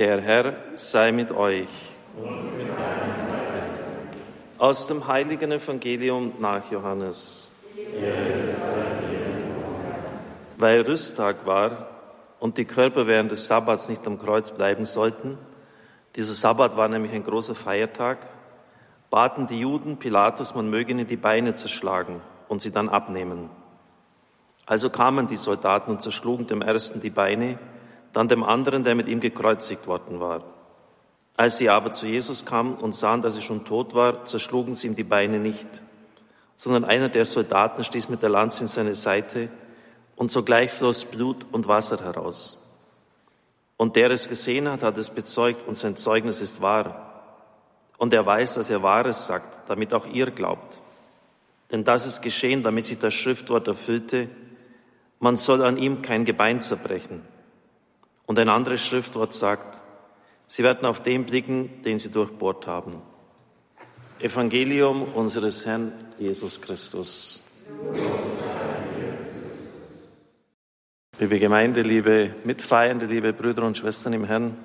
Der Herr sei mit euch. Aus dem heiligen Evangelium nach Johannes. Weil Rüsttag war und die Körper während des Sabbats nicht am Kreuz bleiben sollten, dieser Sabbat war nämlich ein großer Feiertag, baten die Juden Pilatus, man möge ihnen die Beine zerschlagen und sie dann abnehmen. Also kamen die Soldaten und zerschlugen dem ersten die Beine, dann dem anderen, der mit ihm gekreuzigt worden war. Als sie aber zu Jesus kamen und sahen, dass er schon tot war, zerschlugen sie ihm die Beine nicht, sondern einer der Soldaten stieß mit der Lanze in seine Seite und sogleich floss Blut und Wasser heraus. Und der es gesehen hat, hat es bezeugt und sein Zeugnis ist wahr. Und er weiß, dass er Wahres sagt, damit auch ihr glaubt. Denn das ist geschehen, damit sich das Schriftwort erfüllte, man soll an ihm kein Gebein zerbrechen. Und ein anderes Schriftwort sagt, sie werden auf den blicken, den sie durchbohrt haben. Evangelium unseres Herrn Jesus Christus. Liebe Gemeinde, liebe Mitfeiernde, liebe Brüder und Schwestern im Herrn,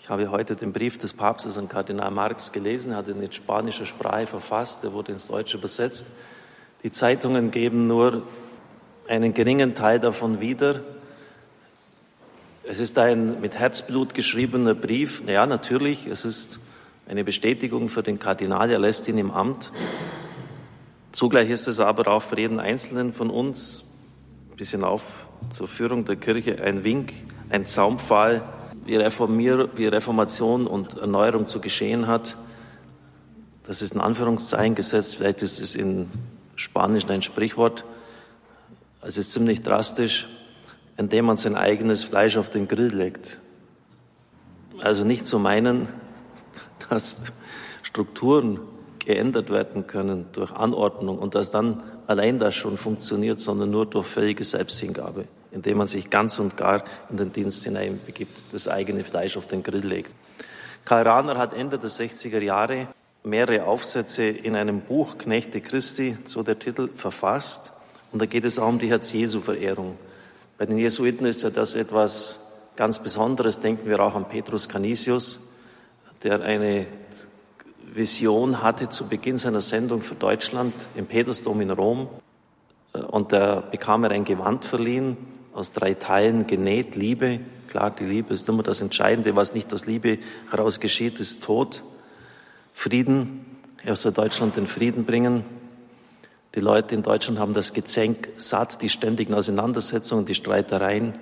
ich habe heute den Brief des Papstes an Kardinal Marx gelesen, hat ihn in spanischer Sprache verfasst, der wurde ins Deutsche übersetzt. Die Zeitungen geben nur einen geringen Teil davon wieder. Es ist ein mit Herzblut geschriebener Brief. Ja, natürlich, es ist eine Bestätigung für den Kardinal, er lässt ihn im Amt. Zugleich ist es aber auch für jeden Einzelnen von uns, ein bisschen auf zur Führung der Kirche, ein Wink, ein Zaunpfahl, wie, Reformier, wie Reformation und Erneuerung zu geschehen hat. Das ist ein Anführungszeichen gesetzt, vielleicht ist es in Spanisch ein Sprichwort. Es ist ziemlich drastisch indem man sein eigenes Fleisch auf den Grill legt. Also nicht zu meinen, dass Strukturen geändert werden können durch Anordnung und dass dann allein das schon funktioniert, sondern nur durch völlige Selbsthingabe, indem man sich ganz und gar in den Dienst hineinbegibt, das eigene Fleisch auf den Grill legt. Karl Rahner hat Ende der 60er Jahre mehrere Aufsätze in einem Buch Knechte Christi, so der Titel, verfasst. Und da geht es auch um die Herz-Jesu-Verehrung. Bei den Jesuiten ist ja das etwas ganz Besonderes. Denken wir auch an Petrus Canisius, der eine Vision hatte zu Beginn seiner Sendung für Deutschland im Petersdom in Rom. Und da bekam er ein Gewand verliehen, aus drei Teilen genäht, Liebe. Klar, die Liebe ist immer das Entscheidende. Was nicht aus Liebe heraus geschieht, ist Tod. Frieden. Er soll Deutschland den Frieden bringen. Die Leute in Deutschland haben das Gezänk satt, die ständigen Auseinandersetzungen, die Streitereien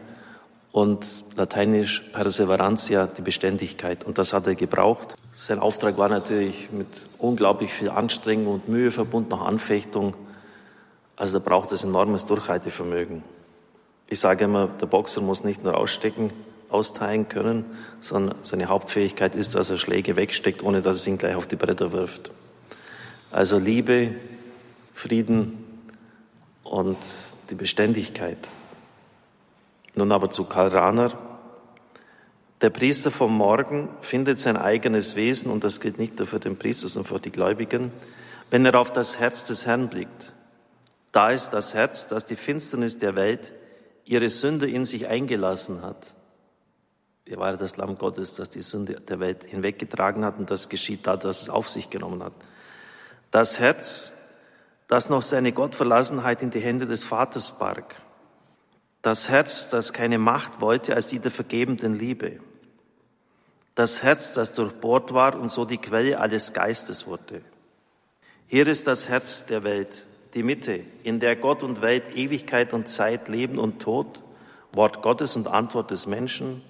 und lateinisch Perseverantia, die Beständigkeit. Und das hat er gebraucht. Sein Auftrag war natürlich mit unglaublich viel Anstrengung und Mühe verbunden, nach Anfechtung. Also da braucht es enormes Durchhaltevermögen. Ich sage immer, der Boxer muss nicht nur ausstecken, austeilen können, sondern seine Hauptfähigkeit ist, dass er Schläge wegsteckt, ohne dass es ihn gleich auf die Bretter wirft. Also Liebe, Frieden und die Beständigkeit. Nun aber zu Karl Rahner. Der Priester vom Morgen findet sein eigenes Wesen, und das gilt nicht nur für den Priester, sondern für die Gläubigen, wenn er auf das Herz des Herrn blickt. Da ist das Herz, das die Finsternis der Welt, ihre Sünde in sich eingelassen hat. Er war das Lamm Gottes, das die Sünde der Welt hinweggetragen hat, und das geschieht da, dass es auf sich genommen hat. Das Herz, das noch seine Gottverlassenheit in die Hände des Vaters barg. Das Herz, das keine Macht wollte als die der vergebenden Liebe. Das Herz, das durchbohrt war und so die Quelle alles Geistes wurde. Hier ist das Herz der Welt, die Mitte, in der Gott und Welt, Ewigkeit und Zeit, Leben und Tod, Wort Gottes und Antwort des Menschen,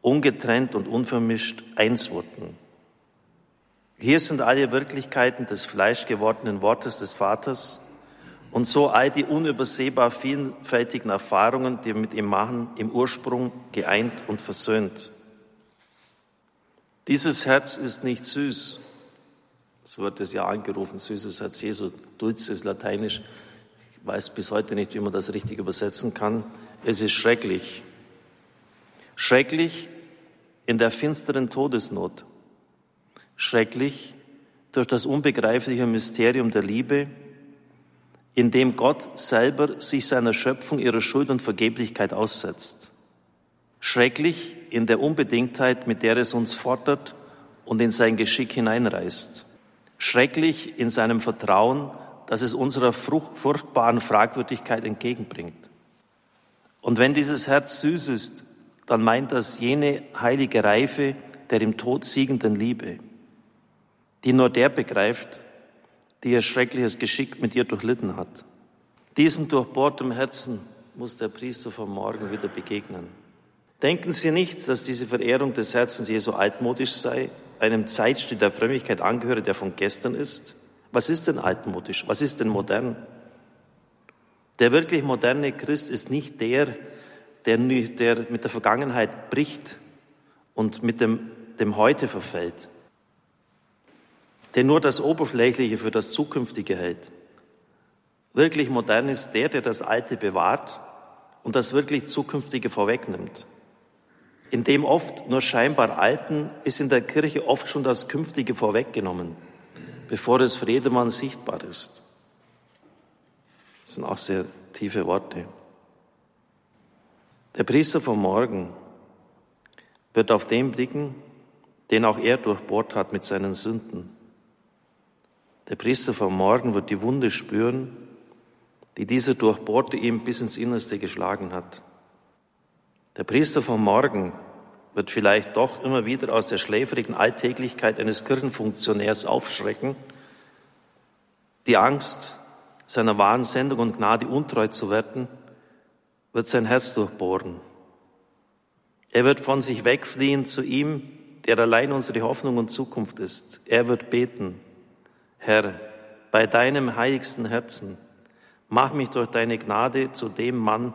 ungetrennt und unvermischt eins wurden. Hier sind alle Wirklichkeiten des fleischgewordenen Wortes des Vaters und so all die unübersehbar vielfältigen Erfahrungen, die wir mit ihm machen, im Ursprung geeint und versöhnt. Dieses Herz ist nicht süß, so wird es ja angerufen, süßes Herz Jesu, dulce ist lateinisch. Ich weiß bis heute nicht, wie man das richtig übersetzen kann. Es ist schrecklich. Schrecklich in der finsteren Todesnot schrecklich durch das unbegreifliche Mysterium der Liebe, in dem Gott selber sich seiner Schöpfung ihrer Schuld und Vergeblichkeit aussetzt. Schrecklich in der Unbedingtheit, mit der es uns fordert und in sein Geschick hineinreißt. Schrecklich in seinem Vertrauen, dass es unserer furchtbaren Fragwürdigkeit entgegenbringt. Und wenn dieses Herz süß ist, dann meint das jene heilige Reife der im Tod siegenden Liebe, die nur der begreift, die ihr schreckliches Geschick mit ihr durchlitten hat. Diesem durchbohrtem Herzen muss der Priester vom Morgen wieder begegnen. Denken Sie nicht, dass diese Verehrung des Herzens Jesu altmodisch sei, einem Zeitstil der Frömmigkeit angehöre, der von gestern ist? Was ist denn altmodisch? Was ist denn modern? Der wirklich moderne Christ ist nicht der, der, der mit der Vergangenheit bricht und mit dem, dem Heute verfällt, der nur das Oberflächliche für das Zukünftige hält. Wirklich modern ist der, der das Alte bewahrt und das wirklich Zukünftige vorwegnimmt. In dem oft nur scheinbar Alten ist in der Kirche oft schon das Künftige vorweggenommen, bevor es für jedermann sichtbar ist. Das sind auch sehr tiefe Worte. Der Priester vom Morgen wird auf den blicken, den auch er durchbohrt hat mit seinen Sünden. Der Priester vom Morgen wird die Wunde spüren, die dieser Durchbohrte ihm bis ins Innerste geschlagen hat. Der Priester vom Morgen wird vielleicht doch immer wieder aus der schläfrigen Alltäglichkeit eines Kirchenfunktionärs aufschrecken, die Angst, seiner wahren Sendung und Gnade untreu zu werden, wird sein Herz durchbohren. Er wird von sich wegfliehen zu ihm, der allein unsere Hoffnung und Zukunft ist. Er wird beten, Herr, bei deinem heiligsten Herzen, mach mich durch deine Gnade zu dem Mann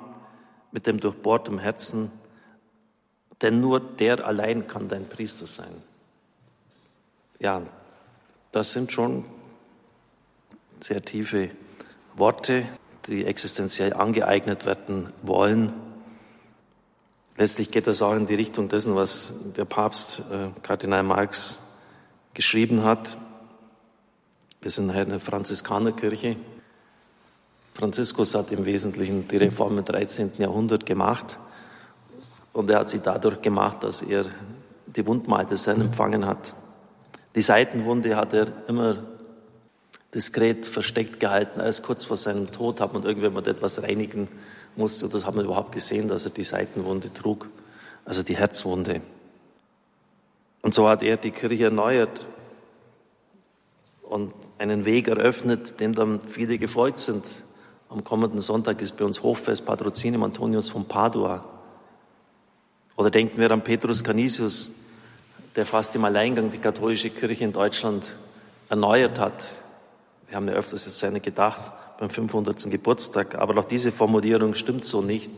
mit dem durchbohrten Herzen, denn nur der allein kann dein Priester sein. Ja, das sind schon sehr tiefe Worte, die existenziell angeeignet werden wollen. Letztlich geht das auch in die Richtung dessen, was der Papst äh, Kardinal Marx geschrieben hat. Wir sind eine Franziskanerkirche. Franziskus hat im Wesentlichen die Reform im 13. Jahrhundert gemacht. Und er hat sie dadurch gemacht, dass er die Wundmal des Herrn empfangen hat. Die Seitenwunde hat er immer diskret versteckt gehalten. Erst kurz vor seinem Tod hat man irgendwann etwas reinigen musste. Oder hat man überhaupt gesehen, dass er die Seitenwunde trug, also die Herzwunde. Und so hat er die Kirche erneuert und einen Weg eröffnet, dem dann viele gefolgt sind. Am kommenden Sonntag ist bei uns Hochfest Patrozinium Antonius von Padua. Oder denken wir an Petrus Canisius, der fast im Alleingang die katholische Kirche in Deutschland erneuert hat. Wir haben ja öfters jetzt seine gedacht beim 500. Geburtstag, aber auch diese Formulierung stimmt so nicht,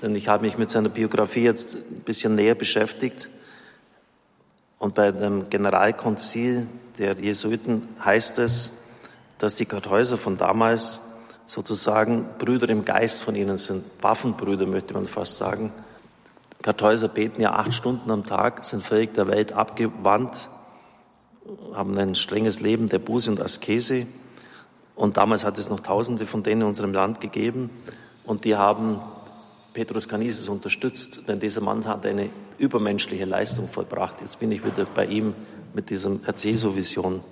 denn ich habe mich mit seiner Biografie jetzt ein bisschen näher beschäftigt und bei dem Generalkonzil der Jesuiten heißt es, dass die Kartäuser von damals sozusagen Brüder im Geist von ihnen sind, Waffenbrüder möchte man fast sagen. Kartäuser beten ja acht Stunden am Tag, sind völlig der Welt abgewandt, haben ein strenges Leben der Buße und Askese. Und damals hat es noch Tausende von denen in unserem Land gegeben. Und die haben Petrus Canises unterstützt, denn dieser Mann hat eine übermenschliche Leistung vollbracht. Jetzt bin ich wieder bei ihm mit diesem Erzeso-Vision.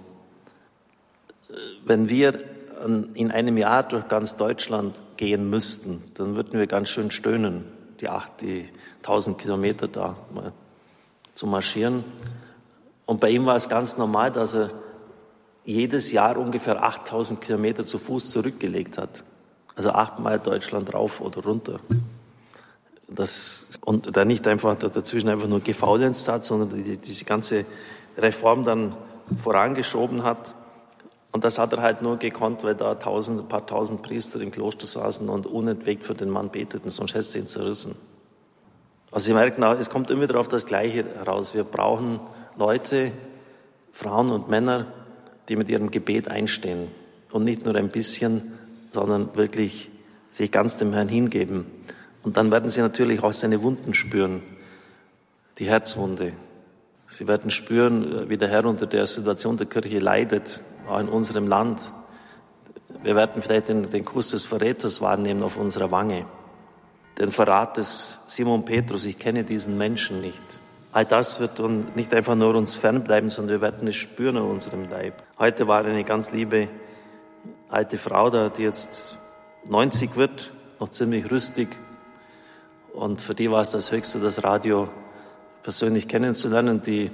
Wenn wir in einem Jahr durch ganz Deutschland gehen müssten, dann würden wir ganz schön stöhnen, die acht, die tausend Kilometer da mal zu marschieren. Und bei ihm war es ganz normal, dass er jedes Jahr ungefähr 8000 Kilometer zu Fuß zurückgelegt hat. Also achtmal Deutschland rauf oder runter. Das, und da nicht einfach dazwischen einfach nur gefaulenzt hat, sondern die, diese ganze Reform dann vorangeschoben hat. Und das hat er halt nur gekonnt, weil da tausend, ein paar tausend Priester im Kloster saßen und unentwegt für den Mann beteten, sonst hätte sie ihn zerrissen. Also Sie merken auch, es kommt immer wieder auf das Gleiche heraus. Wir brauchen Leute, Frauen und Männer, die mit ihrem Gebet einstehen und nicht nur ein bisschen, sondern wirklich sich ganz dem Herrn hingeben. Und dann werden sie natürlich auch seine Wunden spüren, die Herzwunde. Sie werden spüren, wie der Herr unter der Situation der Kirche leidet, auch in unserem Land. Wir werden vielleicht den, den Kuss des Verräters wahrnehmen auf unserer Wange. den Verrat des Simon Petrus, ich kenne diesen Menschen nicht. All das wird nicht einfach nur uns fernbleiben, sondern wir werden es spüren in unserem Leib. Heute war eine ganz liebe alte Frau da, die jetzt 90 wird, noch ziemlich rüstig. Und für die war es das Höchste, das Radio persönlich kennenzulernen. Die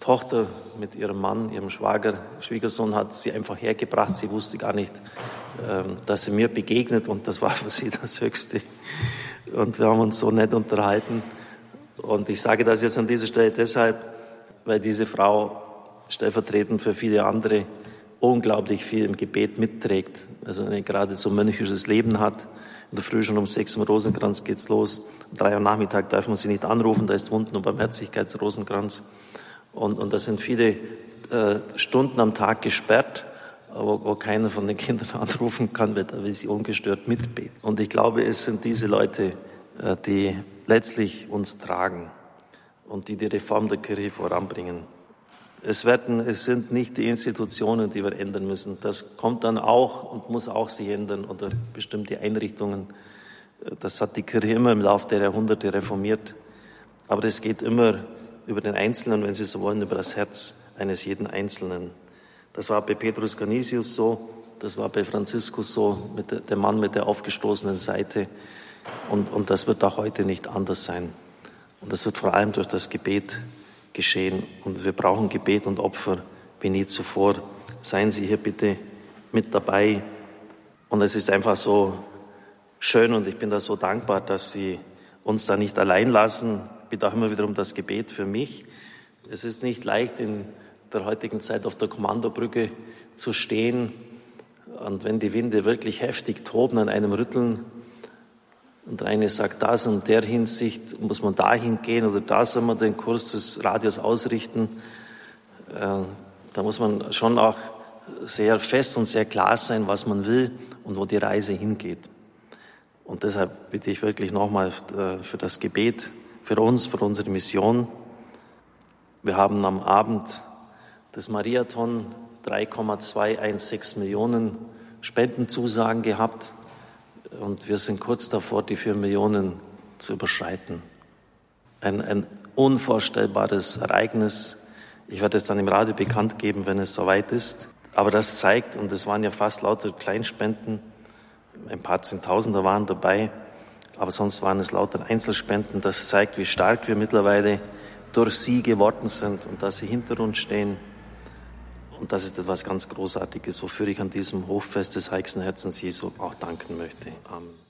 Tochter mit ihrem Mann, ihrem Schwager, Schwiegersohn hat sie einfach hergebracht. Sie wusste gar nicht, ähm, dass sie mir begegnet und das war für sie das Höchste. Und wir haben uns so nett unterhalten. Und ich sage das jetzt an dieser Stelle deshalb, weil diese Frau stellvertretend für viele andere unglaublich viel im Gebet mitträgt. Also eine geradezu mönchisches Leben hat. In der Früh schon um sechs im Rosenkranz geht's los. Um drei Uhr Nachmittag darf man sie nicht anrufen, da ist Wunden- und Barmherzigkeitsrosenkranz. Und, und das sind viele äh, Stunden am Tag gesperrt, wo, wo keiner von den Kindern anrufen kann, weil, weil sie ungestört mitbeten. Und ich glaube, es sind diese Leute, äh, die letztlich uns tragen und die die Reform der Kirche voranbringen. Es, werden, es sind nicht die Institutionen, die wir ändern müssen. Das kommt dann auch und muss auch sich ändern oder bestimmte Einrichtungen. Das hat die Kirche immer im Laufe der Jahrhunderte reformiert. Aber das geht immer über den Einzelnen, wenn Sie so wollen, über das Herz eines jeden Einzelnen. Das war bei Petrus Canisius so, das war bei Franziskus so, mit der, Mann mit der aufgestoßenen Seite. Und, und das wird auch heute nicht anders sein. Und das wird vor allem durch das Gebet geschehen. Und wir brauchen Gebet und Opfer wie nie zuvor. Seien Sie hier bitte mit dabei. Und es ist einfach so schön und ich bin da so dankbar, dass Sie uns da nicht allein lassen. Ich bitte auch immer wieder um das Gebet für mich. Es ist nicht leicht in der heutigen Zeit auf der Kommandobrücke zu stehen und wenn die Winde wirklich heftig toben, an einem rütteln und der eine sagt, das und der Hinsicht muss man dahin gehen oder da soll man den Kurs des Radios ausrichten. Äh, da muss man schon auch sehr fest und sehr klar sein, was man will und wo die Reise hingeht. Und deshalb bitte ich wirklich nochmal äh, für das Gebet, für uns, für unsere Mission. Wir haben am Abend des Mariathon 3,216 Millionen Spendenzusagen gehabt und wir sind kurz davor, die vier Millionen zu überschreiten. Ein, ein unvorstellbares Ereignis. Ich werde es dann im Radio bekannt geben, wenn es soweit ist. Aber das zeigt, und es waren ja fast lauter Kleinspenden, ein paar Zehntausender waren dabei, aber sonst waren es lauter Einzelspenden. Das zeigt, wie stark wir mittlerweile durch sie geworden sind und dass sie hinter uns stehen. Und das ist etwas ganz Großartiges, wofür ich an diesem Hochfest des Heiligsten Herzens Jesu auch danken möchte. Amen.